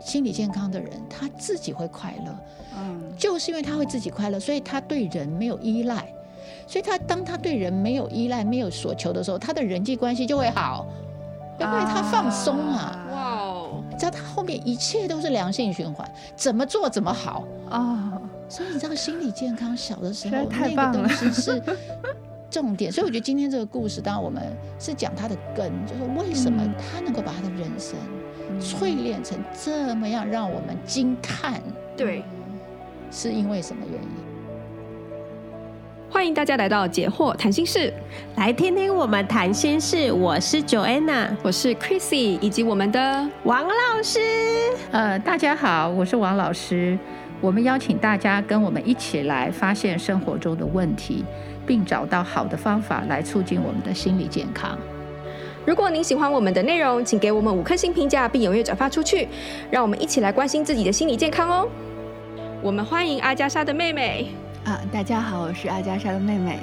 心理健康的人，他自己会快乐。嗯，就是因为他会自己快乐，所以他对人没有依赖。所以他当他对人没有依赖、没有所求的时候，他的人际关系就会好，因为他放松啊。哇哦！你知道他后面一切都是良性循环，怎么做怎么好啊。所以你知道心理健康小的时候 太棒了，那个东西是重点。所以我觉得今天这个故事，当然我们是讲他的根，就是为什么他能够把他的人生淬炼成这么样让我们惊叹？对，是因为什么原因？欢迎大家来到解惑谈心室，来听听我们谈心事。我是 Joanna，我是 Chrissy，以及我们的王老师。呃，大家好，我是王老师。我们邀请大家跟我们一起来发现生活中的问题，并找到好的方法来促进我们的心理健康。如果您喜欢我们的内容，请给我们五颗星评价，并踊跃转发出去，让我们一起来关心自己的心理健康哦。我们欢迎阿加莎的妹妹。啊，大家好，我是阿加莎的妹妹。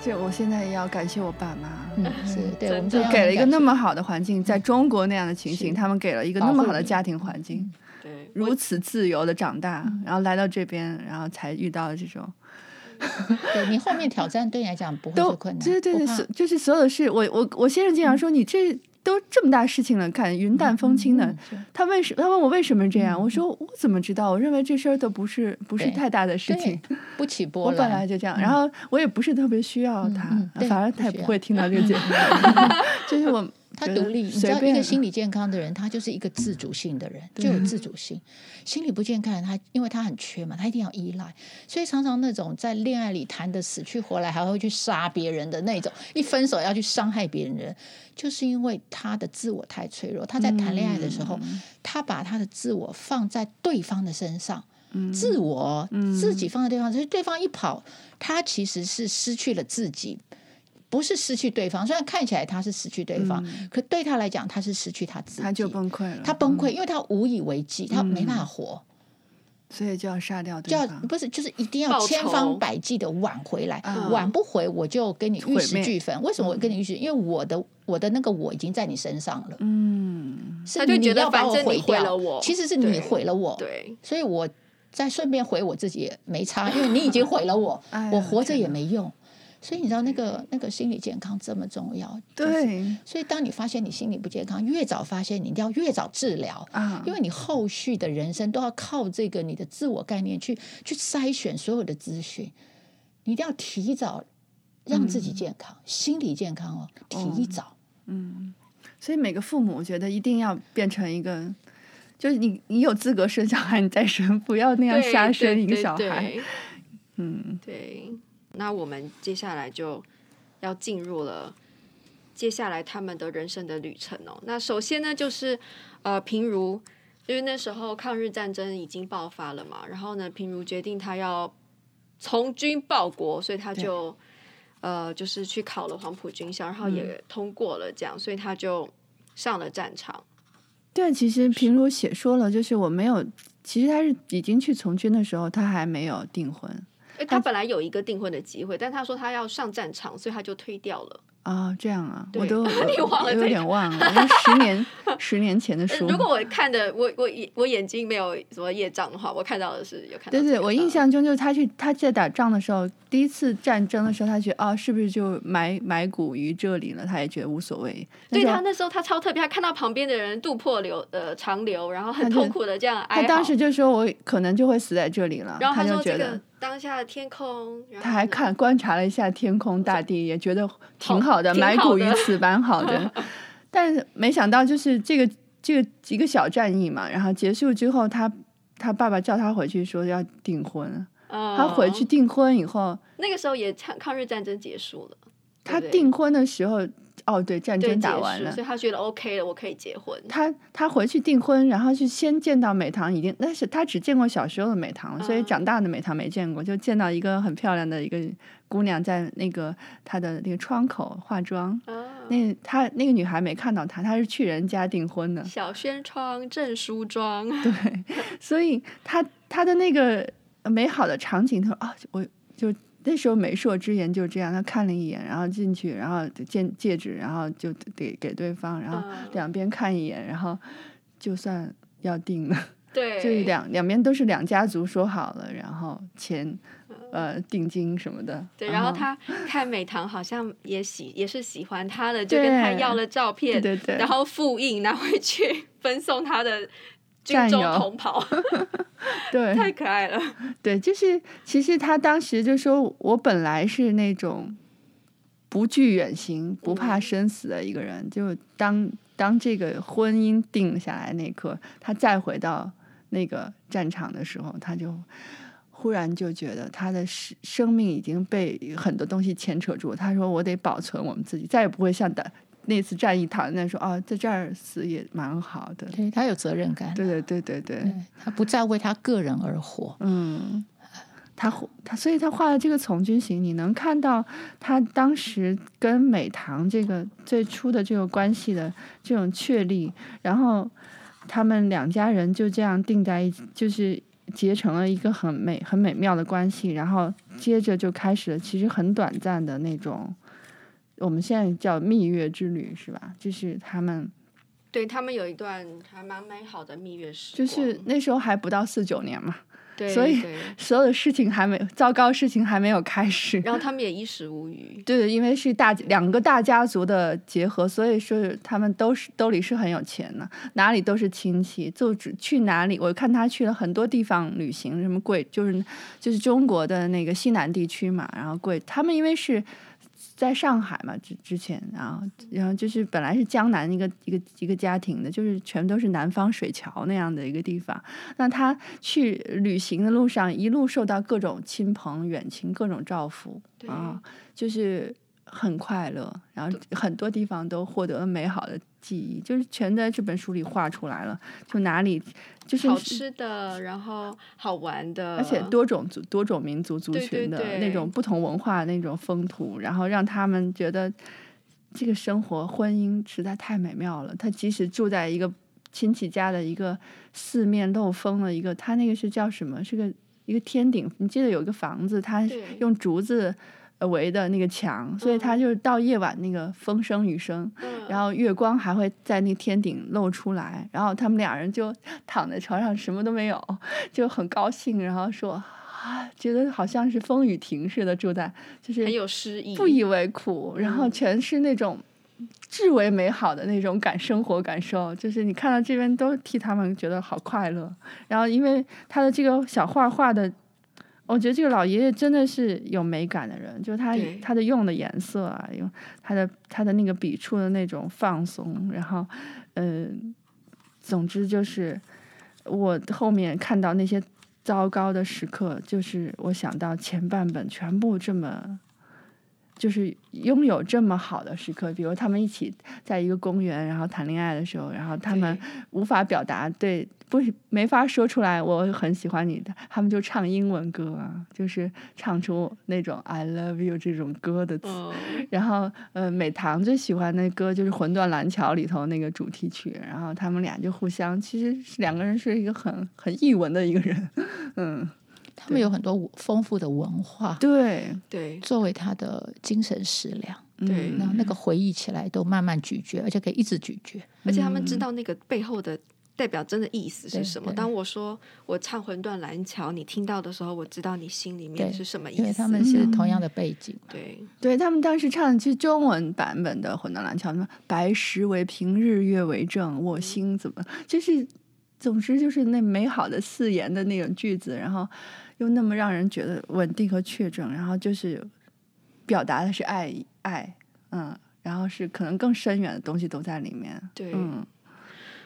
就我现在要感谢我爸妈，嗯，是对，我们就给了一个那么好的环境，在中国那样的情形，他们给了一个那么好的家庭环境，对，如此自由的长大，然后来到这边，然后才遇到了这种。对，你后面挑战对你来讲不会是困难，对对对，就是所有的事，我我我先生经常说你这。都这么大事情了，看云淡风轻的。他为什他问我为什么这样？嗯、我说我怎么知道？我认为这事儿都不是不是太大的事情，不起 波澜。我本来就这样，嗯、然后我也不是特别需要他，反而他也不会听到这个节目。就是我。他独立，你知道，一个心理健康的人，他就是一个自主性的人，就有自主性。心理不健康的，他因为他很缺嘛，他一定要依赖，所以常常那种在恋爱里谈得死去活来，还会去杀别人的那种，一分手要去伤害别人的人，就是因为他的自我太脆弱。他在谈恋爱的时候，他把他的自我放在对方的身上，自我自己放在对方，所以对方一跑，他其实是失去了自己。不是失去对方，虽然看起来他是失去对方，嗯、可对他来讲，他是失去他自己，他就崩溃了。他崩溃，嗯、因为他无以为继，他没办法活，所以就要杀掉对方。就要不是，就是一定要千方百计的挽回来，挽不回我就跟你玉石俱焚。为什么我跟你玉石？因为我的我的那个我已经在你身上了。嗯，是你要把我毁掉了我，其实是你毁了我。对，所以我再顺便毁我自己也没差，因为你已经毁了我，哎、我活着也没用。所以你知道那个那个心理健康这么重要，就是、对。所以当你发现你心理不健康，越早发现，你一定要越早治疗啊，因为你后续的人生都要靠这个你的自我概念去去筛选所有的资讯，你一定要提早让自己健康，嗯、心理健康哦，提早。嗯，所以每个父母我觉得一定要变成一个，就是你你有资格生小孩，你再生，不要那样瞎生一个小孩。嗯，对。那我们接下来就要进入了接下来他们的人生的旅程哦。那首先呢，就是呃，平如，因为那时候抗日战争已经爆发了嘛，然后呢，平如决定他要从军报国，所以他就呃，就是去考了黄埔军校，然后也通过了这样，嗯、所以他就上了战场。对，其实平如写说了，就是我没有，其实他是已经去从军的时候，他还没有订婚。他本来有一个订婚的机会，但他说他要上战场，所以他就推掉了。啊，这样啊，我都 你忘了，有点忘了，十年 十年前的书。如果我看的，我我我眼睛没有什么业障的话，我看到的是有看到。对对，我印象中就是他去他在打仗的时候，第一次战争的时候，他觉得啊，是不是就埋埋骨于这里了？他也觉得无所谓。对他那时候他超特别，他看到旁边的人渡破流呃长流，然后很痛苦的这样哀嚎。他当时就说我可能就会死在这里了，然后他就觉得。当下的天空，他还看观察了一下天空大地，也觉得挺好的，埋骨于此蛮好的。但是没想到，就是这个这个一个小战役嘛，然后结束之后，他他爸爸叫他回去说要订婚。哦、他回去订婚以后，那个时候也抗抗日战争结束了。他订婚的时候。哦，对，战争打完了，所以他觉得 OK 了，我可以结婚。他他回去订婚，然后是先见到美棠，已经那是他只见过小时候的美棠，所以长大的美棠没见过，就见到一个很漂亮的一个姑娘在那个他的那个窗口化妆。那他那个女孩没看到他，他是去人家订婚的。小轩窗正梳妆。对，所以他他的那个美好的场景，他说啊，我就。那时候媒妁之言就是这样，他看了一眼，然后进去，然后见戒指，然后就给给对方，然后两边看一眼，然后就算要定了。对，就是两两边都是两家族说好了，然后钱，呃，定金什么的。对，然后他看美棠好像也喜也是喜欢他的，就跟他要了照片，对对，然后复印拿回去 分送他的军中同袍。对，太可爱了。对，就是其实他当时就说，我本来是那种不惧远行、不怕生死的一个人，嗯、就当当这个婚姻定下来那一刻，他再回到。那个战场的时候，他就忽然就觉得他的生生命已经被很多东西牵扯住。他说：“我得保存我们自己，再也不会像的那次战役躺在说啊，在这儿死也蛮好的。”对，他有责任感。对对对对对，他不再为他个人而活。嗯，他他，所以他画的这个从军行，你能看到他当时跟美棠这个最初的这个关系的这种确立，然后。他们两家人就这样定在一起，就是结成了一个很美、很美妙的关系。然后接着就开始了，其实很短暂的那种，我们现在叫蜜月之旅，是吧？就是他们，对，他们有一段还蛮美好的蜜月时光，就是那时候还不到四九年嘛。对，所以 所有的事情还没糟糕，事情还没有开始。然后 他们也衣食无虞。对，因为是大两个大家族的结合，所以说他们都是兜里是很有钱的，哪里都是亲戚，就只去哪里。我看他去了很多地方旅行，什么贵就是就是中国的那个西南地区嘛，然后贵。他们因为是。在上海嘛，之之前，然后然后就是本来是江南一个一个一个家庭的，就是全都是南方水桥那样的一个地方。那他去旅行的路上，一路受到各种亲朋远亲各种照拂啊，就是。很快乐，然后很多地方都获得了美好的记忆，就是全在这本书里画出来了。就哪里就是好吃的，然后好玩的，而且多种族、多种民族族群的那种不同文化那种风土，然后让他们觉得这个生活婚姻实在太美妙了。他即使住在一个亲戚家的一个四面漏风的一个，他那个是叫什么？是个一个天顶。你记得有一个房子，他用竹子。围的那个墙，所以他就是到夜晚那个风声雨声，嗯、然后月光还会在那天顶露出来，然后他们俩人就躺在床上什么都没有，就很高兴，然后说啊，觉得好像是风雨停似的住在，就是很有诗意，不以为苦，然后全是那种至为美好的那种感生活感受，就是你看到这边都替他们觉得好快乐，然后因为他的这个小画画的。我觉得这个老爷爷真的是有美感的人，就是他他的用的颜色啊，用他的他的那个笔触的那种放松，然后，嗯、呃，总之就是我后面看到那些糟糕的时刻，就是我想到前半本全部这么。就是拥有这么好的时刻，比如他们一起在一个公园，然后谈恋爱的时候，然后他们无法表达对，不没法说出来我很喜欢你的，他们就唱英文歌啊，就是唱出那种 I love you 这种歌的词。Oh. 然后呃，美棠最喜欢的歌就是《魂断蓝桥》里头那个主题曲，然后他们俩就互相，其实是两个人是一个很很译文的一个人，嗯。他们有很多丰富的文化，对。对，作为他的精神食粮，对，那那个回忆起来都慢慢咀嚼，而且可以一直咀嚼，而且他们知道那个背后的代表真的意思是什么。当我说我唱《魂断蓝桥》，你听到的时候，我知道你心里面是什么意思。因为他们是同样的背景，对对，他们当时唱的是中文版本的《魂断蓝桥》，什么白石为凭，日月为证，我心怎么就是，总之就是那美好的四言的那种句子，然后。又那么让人觉得稳定和确证，然后就是表达的是爱爱，嗯，然后是可能更深远的东西都在里面。对，嗯，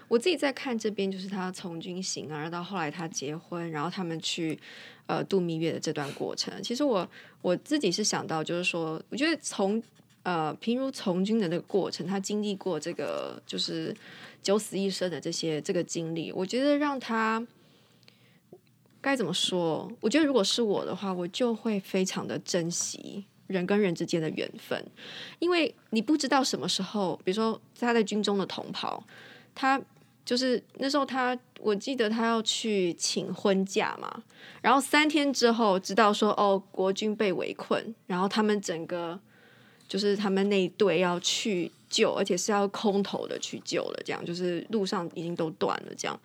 我自己在看这边，就是他从军行啊，然后到后来他结婚，然后他们去呃度蜜月的这段过程。其实我我自己是想到，就是说，我觉得从呃平如从军的那个过程，他经历过这个就是九死一生的这些这个经历，我觉得让他。该怎么说？我觉得如果是我的话，我就会非常的珍惜人跟人之间的缘分，因为你不知道什么时候，比如说他在军中的同袍，他就是那时候他，我记得他要去请婚假嘛，然后三天之后知道说哦，国军被围困，然后他们整个就是他们那一队要去救，而且是要空投的去救了，这样就是路上已经都断了这样。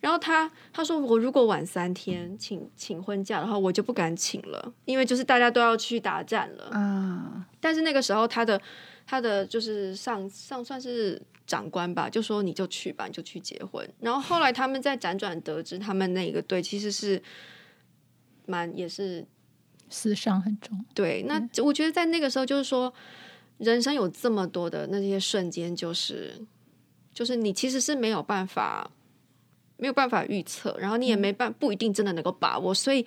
然后他他说我如果晚三天请请婚假的话，我就不敢请了，因为就是大家都要去打战了啊。但是那个时候他的他的就是上上算是。长官吧，就说你就去吧，你就去结婚。然后后来他们在辗转得知，他们那个队其实是蛮也是死伤很重。对，那我觉得在那个时候，就是说人生有这么多的那些瞬间，就是就是你其实是没有办法没有办法预测，然后你也没办不一定真的能够把握，所以。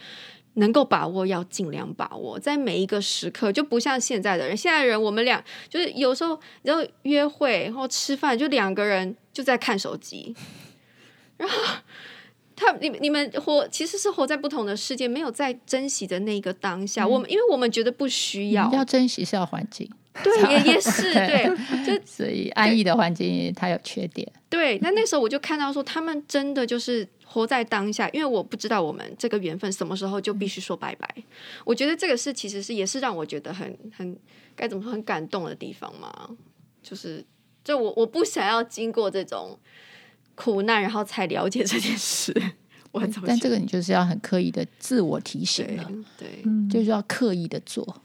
能够把握要尽量把握，在每一个时刻，就不像现在的人。现在的人，我们俩就是有时候，然后约会，然后吃饭，就两个人就在看手机。然后他，你你们活其实是活在不同的世界，没有在珍惜的那个当下。嗯、我们因为我们觉得不需要，要珍惜是要环境，对，也也是 对，就所以安逸的环境它有缺点。对，那那时候我就看到说，他们真的就是。活在当下，因为我不知道我们这个缘分什么时候就必须说拜拜。嗯、我觉得这个是其实是也是让我觉得很很该怎么说很感动的地方嘛。就是就我我不想要经过这种苦难，然后才了解这件事。我很但这个你就是要很刻意的自我提醒了，对，就是要刻意的做。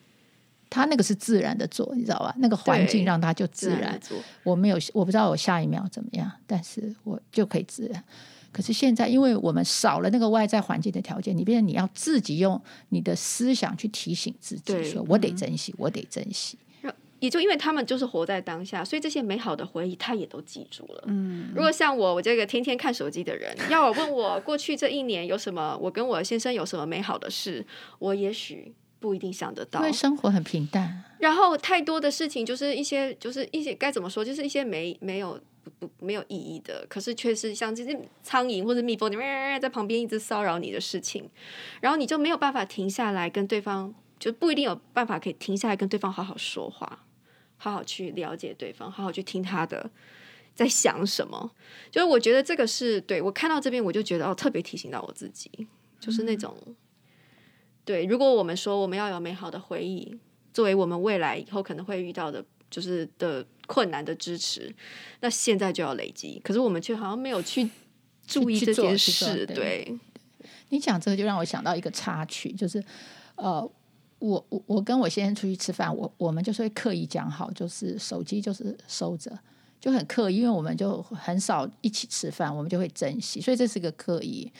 他那个是自然的做，你知道吧？那个环境让他就自然。自然做我没有我不知道我下一秒怎么样，但是我就可以自然。可是现在，因为我们少了那个外在环境的条件，你变成你要自己用你的思想去提醒自己，说我得珍惜，我得珍惜。也就因为他们就是活在当下，所以这些美好的回忆他也都记住了。嗯，如果像我，我这个天天看手机的人，要我问我过去这一年有什么，我跟我先生有什么美好的事，我也许不一定想得到，因为生活很平淡。然后太多的事情，就是一些，就是一些该怎么说，就是一些没没有。不没有意义的，可是却是像这些苍蝇或者蜜蜂，你在旁边一直骚扰你的事情，然后你就没有办法停下来跟对方，就不一定有办法可以停下来跟对方好好说话，好好去了解对方，好好去听他的在想什么。就是我觉得这个是对，我看到这边，我就觉得哦，特别提醒到我自己，就是那种、嗯、对，如果我们说我们要有美好的回忆，作为我们未来以后可能会遇到的。就是的困难的支持，那现在就要累积，可是我们却好像没有去注意这件事。对，对你讲这个就让我想到一个插曲，就是呃，我我我跟我先生出去吃饭，我我们就是会刻意讲好，就是手机就是收着，就很刻意，因为我们就很少一起吃饭，我们就会珍惜，所以这是个刻意。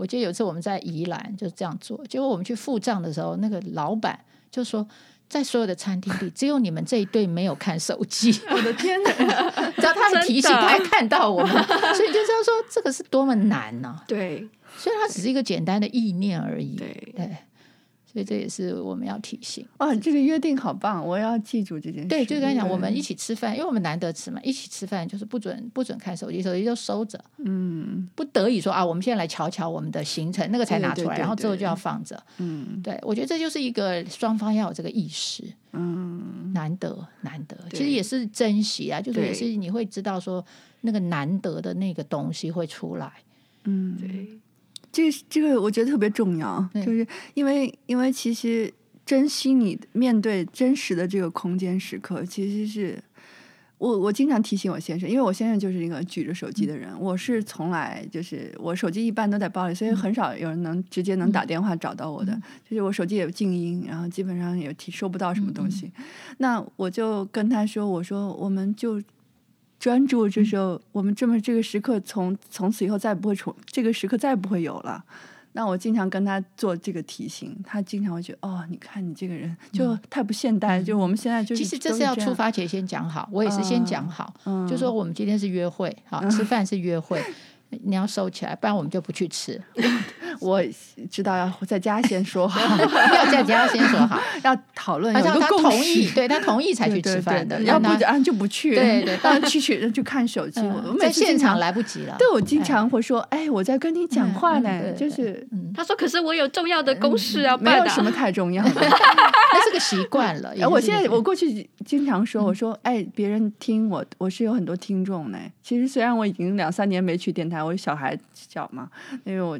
我记得有一次我们在宜兰就是这样做，结果我们去付账的时候，那个老板就说。在所有的餐厅里，只有你们这一对没有看手机。我的天哪！只要他很提醒，他还看到我们，所以就知道说，这个是多么难呢？对，所以它只是一个简单的意念而已。对对。所以这也是我们要提醒哦，这个约定好棒，我要记住这件事。对，就跟你讲，我们一起吃饭，因为我们难得吃嘛，一起吃饭就是不准不准看手机，手机就收着。嗯，不得已说啊，我们现在来瞧瞧我们的行程，那个才拿出来，然后之后就要放着。嗯，对，我觉得这就是一个双方要有这个意识。嗯，难得难得，其实也是珍惜啊，就是也是你会知道说那个难得的那个东西会出来。嗯，对。这个这个我觉得特别重要，就是因为因为其实珍惜你面对真实的这个空间时刻，其实是我我经常提醒我先生，因为我先生就是一个举着手机的人，嗯、我是从来就是我手机一般都在包里，所以很少有人能直接能打电话找到我的，嗯、就是我手机也静音，然后基本上也提收不到什么东西，嗯、那我就跟他说，我说我们就。专注，这时候我们这么这个时刻从从此以后再不会重，这个时刻再不会有了。那我经常跟他做这个提醒，他经常会觉得哦，你看你这个人就太不现代。嗯、就我们现在就是其实这是要出发前先讲好，我也是先讲好，嗯、就说我们今天是约会，好、嗯、吃饭是约会。你要收起来，不然我们就不去吃。我知道要在家先说好，要在家先说好，要讨论，而且他同意，对对他同意才 去吃饭的，要不然就不去。对对，当然去去就看手机，我在现场来不及了。对，我经常会说，哎，我在跟你讲话呢，就是他说，可是我有重要的公事要办，没有什么太重要的，那是个习惯了。我现在我过去经常说，我说，哎，别人听我，我是有很多听众呢。其实虽然我已经两三年没去电台，我小孩小嘛，因为我。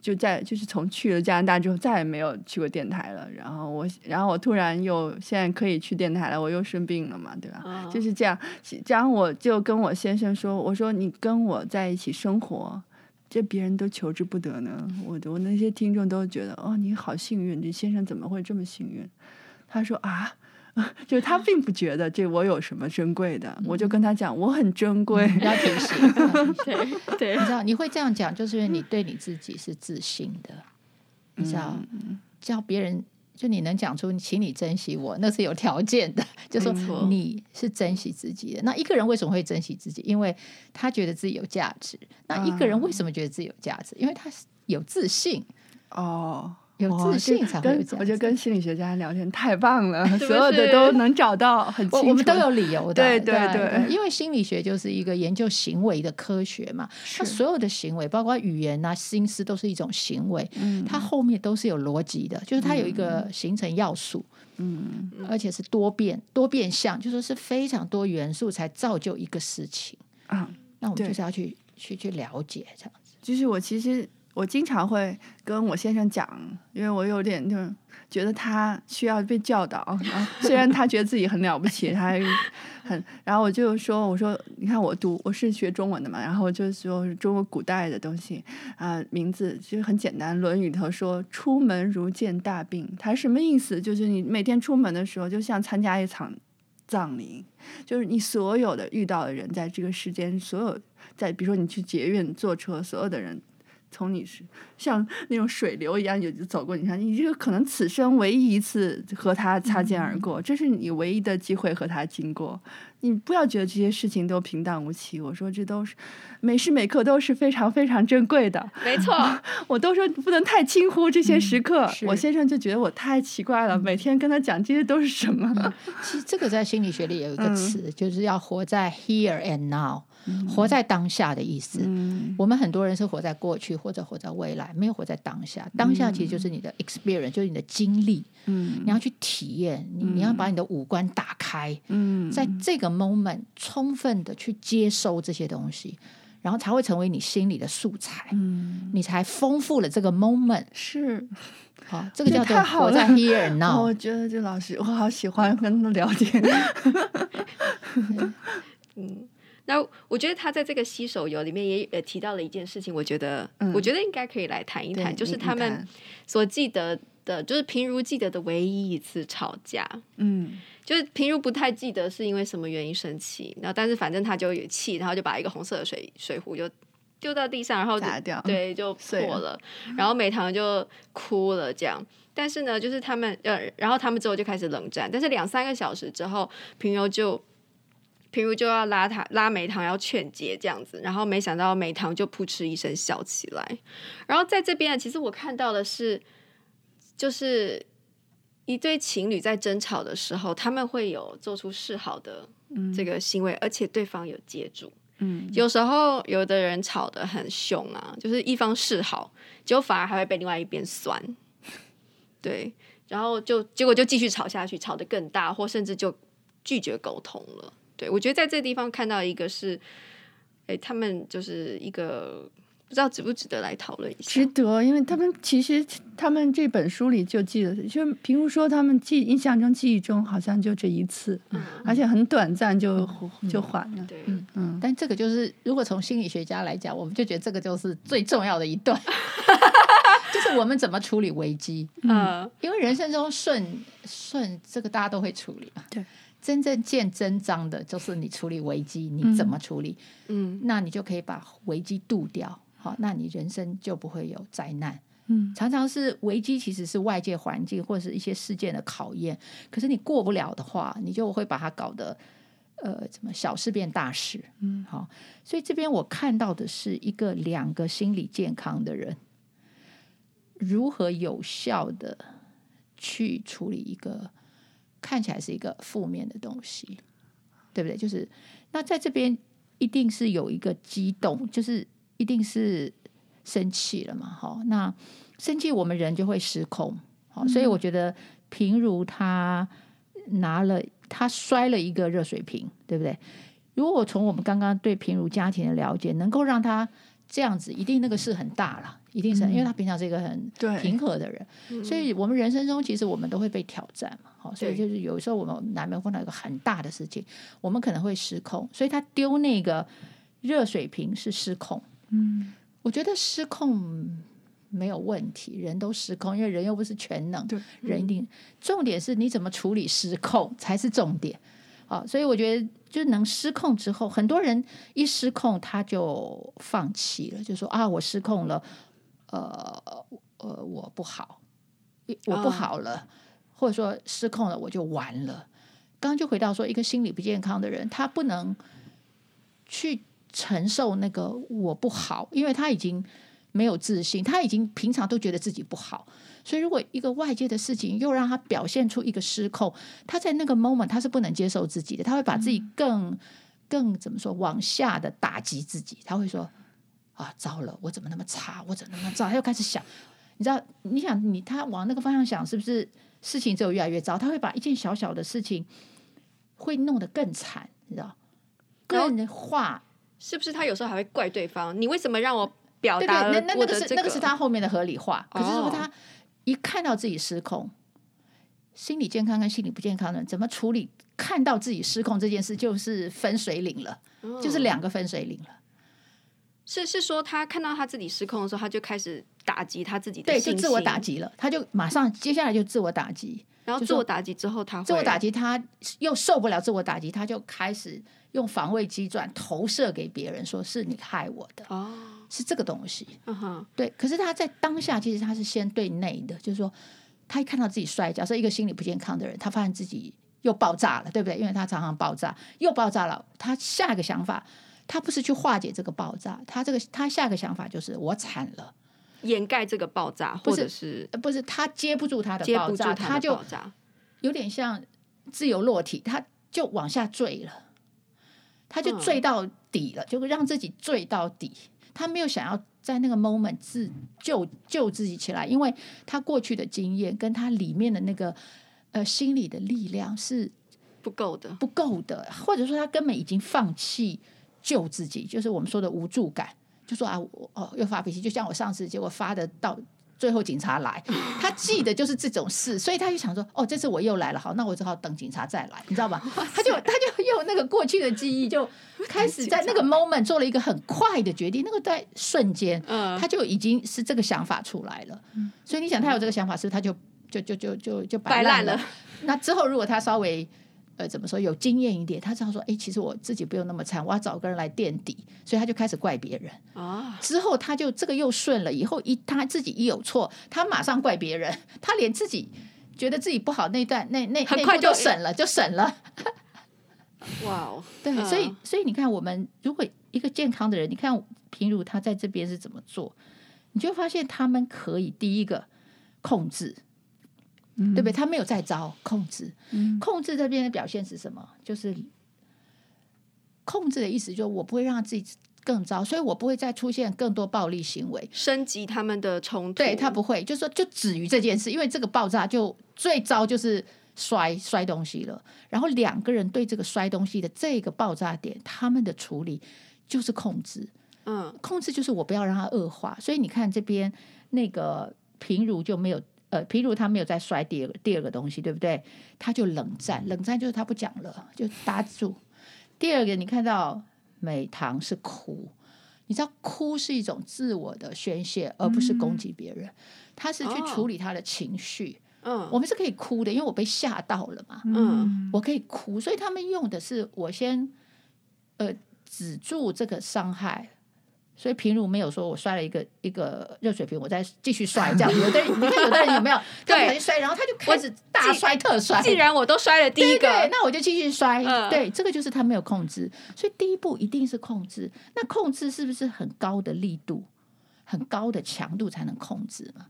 就在就是从去了加拿大之后再也没有去过电台了，然后我然后我突然又现在可以去电台了，我又生病了嘛，对吧？哦、就是这样，这样我就跟我先生说，我说你跟我在一起生活，这别人都求之不得呢。我我那些听众都觉得哦，你好幸运，你先生怎么会这么幸运？他说啊。就是他并不觉得这我有什么珍贵的，嗯、我就跟他讲我很珍贵，嗯、要提醒。对对，你知道你会这样讲，就是因为你对你自己是自信的，嗯、你知道，叫别人就你能讲出，请你珍惜我，那是有条件的，就说你是珍惜自己的。那一个人为什么会珍惜自己？因为他觉得自己有价值。那一个人为什么觉得自己有价值？因为他是有自信哦。有自信才会有这样。我觉得跟心理学家聊天太棒了，所有的都能找到很清楚。我们都有理由的，对对对，因为心理学就是一个研究行为的科学嘛。它所有的行为，包括语言啊、心思，都是一种行为。它后面都是有逻辑的，就是它有一个形成要素，嗯，而且是多变、多变相，就说是非常多元素才造就一个事情啊。那我们就是要去去去了解这样子。就是我其实。我经常会跟我先生讲，因为我有点就是觉得他需要被教导。虽然他觉得自己很了不起，他很，然后我就说：“我说，你看我读我是学中文的嘛，然后我就说中国古代的东西啊、名字其实很简单，《论语》里头说‘出门如见大病’，它什么意思？就是你每天出门的时候，就像参加一场葬礼，就是你所有的遇到的人，在这个世间，所有在比如说你去捷运坐车，所有的人。”从你是像那种水流一样就走过，你看你这个可能此生唯一一次和他擦肩而过，这是你唯一的机会和他经过。你不要觉得这些事情都平淡无奇，我说这都是每时每刻都是非常非常珍贵的。没错，我都说不能太轻忽这些时刻。嗯、我先生就觉得我太奇怪了，每天跟他讲这些都是什么？嗯、其实这个在心理学里有一个词，嗯、就是要活在 here and now。活在当下的意思，嗯、我们很多人是活在过去或者活在未来，没有活在当下。当下其实就是你的 experience，、嗯、就是你的经历。嗯，你要去体验，你你要把你的五官打开。嗯，在这个 moment 充分的去接收这些东西，然后才会成为你心里的素材。嗯，你才丰富了这个 moment。是，好、哦，这个叫做活在 here and now。我觉得这老师，我好喜欢跟他聊天。嗯。那我觉得他在这个洗手游里面也呃提到了一件事情，我觉得、嗯、我觉得应该可以来谈一谈，就是他们所记得的，就是平如记得的唯一一次吵架，嗯，就是平如不太记得是因为什么原因生气，然后但是反正他就有气，然后就把一个红色的水水壶就丢到地上，然后就掉对就 破了，了然后美棠就哭了这样，但是呢，就是他们呃，然后他们之后就开始冷战，但是两三个小时之后，平柔就。平如就要拉他拉梅堂要劝解这样子，然后没想到梅堂就扑哧一声笑起来。然后在这边，其实我看到的是，就是一对情侣在争吵的时候，他们会有做出示好的这个行为，嗯、而且对方有接住。嗯，有时候有的人吵得很凶啊，就是一方示好，结果反而还会被另外一边酸。对，然后就结果就继续吵下去，吵得更大，或甚至就拒绝沟通了。对，我觉得在这个地方看到一个是，哎，他们就是一个不知道值不值得来讨论一下。值得，因为他们其实他们这本书里就记得，就譬如说他们记印象中记忆中好像就这一次，嗯、而且很短暂就、嗯、就还了。对，嗯嗯。但这个就是，如果从心理学家来讲，我们就觉得这个就是最重要的一段，就是我们怎么处理危机。嗯，因为人生中顺顺这个大家都会处理嘛。对。真正见真章的，就是你处理危机，你怎么处理？嗯，那你就可以把危机渡掉，好，那你人生就不会有灾难。嗯，常常是危机其实是外界环境或者是一些事件的考验，可是你过不了的话，你就会把它搞得呃，怎么小事变大事？嗯，好，所以这边我看到的是一个两个心理健康的人，如何有效的去处理一个看起来是一个负面的东西，对不对？就是那在这边一定是有一个激动，就是一定是生气了嘛，哈。那生气我们人就会失控，好，所以我觉得平如他拿了他摔了一个热水瓶，对不对？如果从我们刚刚对平如家庭的了解，能够让他这样子，一定那个事很大了。一定是，因为他平常是一个很平和的人，嗯、所以我们人生中其实我们都会被挑战嘛。好，所以就是有时候我们难免碰到一个很大的事情，我们可能会失控。所以他丢那个热水瓶是失控。嗯，我觉得失控没有问题，人都失控，因为人又不是全能。对，人一定重点是你怎么处理失控才是重点。好，所以我觉得就能失控之后，很多人一失控他就放弃了，就说啊，我失控了。呃呃，我不好，我不好了，哦、或者说失控了，我就完了。刚刚就回到说，一个心理不健康的人，他不能去承受那个我不好，因为他已经没有自信，他已经平常都觉得自己不好，所以如果一个外界的事情又让他表现出一个失控，他在那个 moment 他是不能接受自己的，他会把自己更、嗯、更怎么说往下的打击自己，他会说。啊，糟了！我怎么那么差？我怎么那么糟？他又开始想，你知道？你想，你他往那个方向想，是不是事情只有越来越糟？他会把一件小小的事情会弄得更惨，你知道？更化是不是？他有时候还会怪对方，你为什么让我表达、这个？对对，那那那个是那个是他后面的合理化。可是如果他、哦、一看到自己失控，心理健康跟心理不健康的人怎么处理？看到自己失控这件事，就是分水岭了，哦、就是两个分水岭了。是是说，他看到他自己失控的时候，他就开始打击他自己的对，就自我打击了。他就马上接下来就自我打击，然后自我打击之后，他自我打击，他又受不了自我打击，他就开始用防卫机转投射给别人，说是你害我的哦，是这个东西。嗯哼，对。可是他在当下，其实他是先对内的，就是说，他一看到自己摔，假设一个心理不健康的人，他发现自己又爆炸了，对不对？因为他常常爆炸，又爆炸了，他下一个想法。他不是去化解这个爆炸，他这个他下一个想法就是我惨了，掩盖这个爆炸，或者是不是，不是他接不住他的爆炸，接不住他的爆炸，他就有点像自由落体，他就往下坠了，他就坠到底了，嗯、就让自己坠到底。他没有想要在那个 moment 自救救自己起来，因为他过去的经验跟他里面的那个呃心理的力量是不够的，不够的，或者说他根本已经放弃。救自己，就是我们说的无助感，就说啊，我哦又发脾气，就像我上次结果发的到最后警察来，他记得就是这种事，所以他就想说，哦，这次我又来了，好，那我只好等警察再来，你知道吧？他就他就用那个过去的记忆，就开始在那个 moment 做了一个很快的决定，那个在瞬间，他就已经是这个想法出来了。所以你想，他有这个想法，是不是他就就就就就就摆烂了？那之后如果他稍微。呃，怎么说有经验一点？他知道说，哎，其实我自己不用那么惨，我要找个人来垫底，所以他就开始怪别人。啊，之后他就这个又顺了，以后一他自己一有错，他马上怪别人，他连自己觉得自己不好那段那那很快就省了，就省了。哇哦，对，所以所以你看，我们如果一个健康的人，你看平如他在这边是怎么做，你就发现他们可以第一个控制。对不对？他没有再招控制，嗯、控制这边的表现是什么？就是控制的意思，就是我不会让自己更糟，所以我不会再出现更多暴力行为，升级他们的冲突。对，他不会，就是说就止于这件事，因为这个爆炸就最糟就是摔摔东西了。然后两个人对这个摔东西的这个爆炸点，他们的处理就是控制。嗯，控制就是我不要让它恶化。所以你看这边那个平如就没有。呃，譬如他没有再摔第二个第二个东西，对不对？他就冷战，冷战就是他不讲了，就打住。第二个，你看到美棠是哭，你知道哭是一种自我的宣泄，而不是攻击别人。他是去处理他的情绪。嗯，我们是可以哭的，因为我被吓到了嘛。嗯，我可以哭，所以他们用的是我先呃止住这个伤害。所以平如没有说，我摔了一个一个热水瓶，我再继续摔这样。有的人，你看有的人有没有？他不小心摔，然后他就开始大摔特摔。既然我都摔了第一个，对对，那我就继续摔。嗯、对，这个就是他没有控制。所以第一步一定是控制。那控制是不是很高的力度、很高的强度才能控制嘛？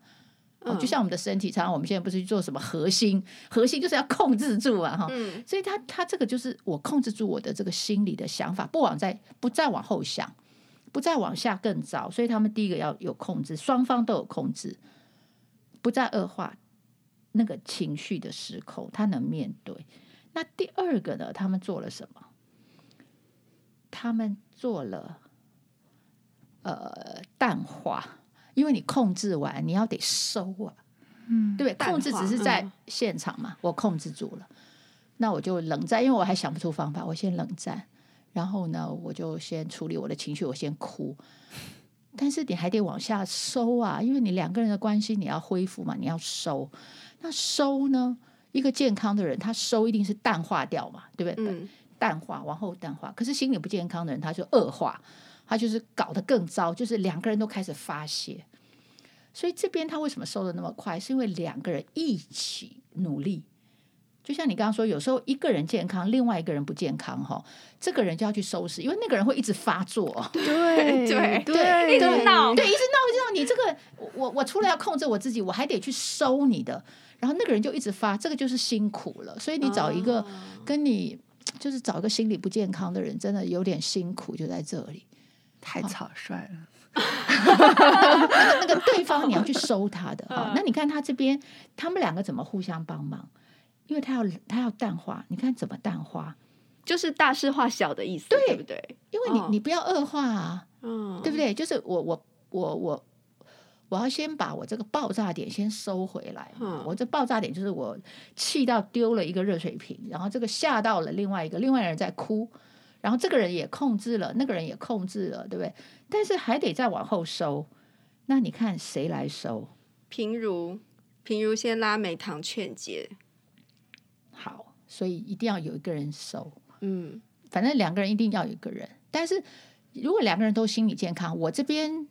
哦，就像我们的身体，常常我们现在不是去做什么核心，核心就是要控制住啊，哈、嗯，所以他他这个就是我控制住我的这个心理的想法，不往再不再往后想，不再往下更糟，所以他们第一个要有控制，双方都有控制，不再恶化那个情绪的失控，他能面对。那第二个呢？他们做了什么？他们做了呃淡化。因为你控制完，你要得收啊，嗯，对不对？控制只是在现场嘛，嗯、我控制住了，那我就冷战，因为我还想不出方法，我先冷战，然后呢，我就先处理我的情绪，我先哭，但是你还得往下收啊，因为你两个人的关系你要恢复嘛，你要收，那收呢？一个健康的人，他收一定是淡化掉嘛，对不对？嗯、淡化往后淡化，可是心理不健康的人，他就恶化。他就是搞得更糟，就是两个人都开始发泄，所以这边他为什么收的那么快？是因为两个人一起努力。就像你刚刚说，有时候一个人健康，另外一个人不健康，哈，这个人就要去收拾，因为那个人会一直发作。对对对，对，一直闹，对，一直闹，一直闹。你这个，我我除了要控制我自己，我还得去收你的，然后那个人就一直发，这个就是辛苦了。所以你找一个跟你就是找一个心理不健康的人，真的有点辛苦，就在这里。太草率了，那个对方你要去收他的哈。那你看他这边，他们两个怎么互相帮忙？因为他要他要淡化，你看怎么淡化？就是大事化小的意思，对，对不对？因为你你不要恶化啊，嗯，对不对？就是我我我我我要先把我这个爆炸点先收回来。嗯，我这爆炸点就是我气到丢了一个热水瓶，然后这个吓到了另外一个，另外人在哭。然后这个人也控制了，那个人也控制了，对不对？但是还得再往后收。那你看谁来收？平如，平如先拉美堂劝解。好，所以一定要有一个人收。嗯，反正两个人一定要有一个人。但是如果两个人都心理健康，我这边。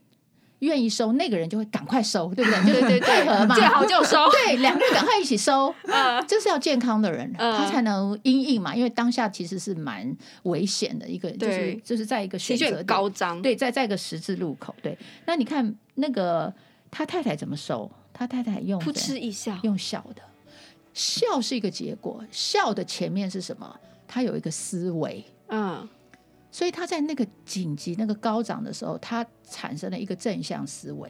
愿意收那个人就会赶快收，对不对？对对对，见好就收。对，两个人赶快一起收。啊，这是要健康的人，他才能因应嘛。因为当下其实是蛮危险的一个，就是就是在一个选择高涨，对，在在一个十字路口。对，那你看那个他太太怎么收？他太太用扑哧一笑，用小的，笑是一个结果，笑的前面是什么？他有一个思维，嗯。所以他在那个紧急、那个高涨的时候，他产生了一个正向思维。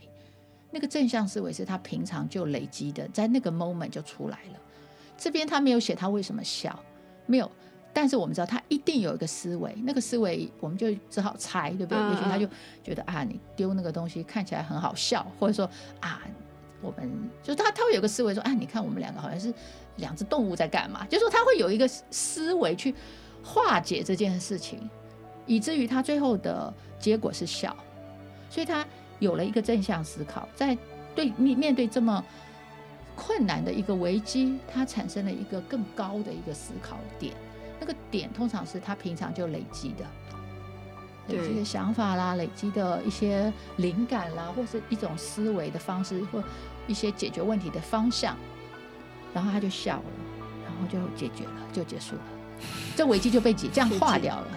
那个正向思维是他平常就累积的，在那个 moment 就出来了。这边他没有写他为什么笑，没有。但是我们知道他一定有一个思维，那个思维我们就只好猜，对不对？也许他就觉得啊，你丢那个东西看起来很好笑，或者说啊，我们就他他会有个思维说，啊，你看我们两个好像是两只动物在干嘛？就是说他会有一个思维去化解这件事情。以至于他最后的结果是笑，所以他有了一个正向思考，在对面面对这么困难的一个危机，他产生了一个更高的一个思考点。那个点通常是他平常就累积的，累积的想法啦，累积的一些灵感啦，或是一种思维的方式，或一些解决问题的方向，然后他就笑了，然后就解决了，就结束了，这危机就被解这样化掉了。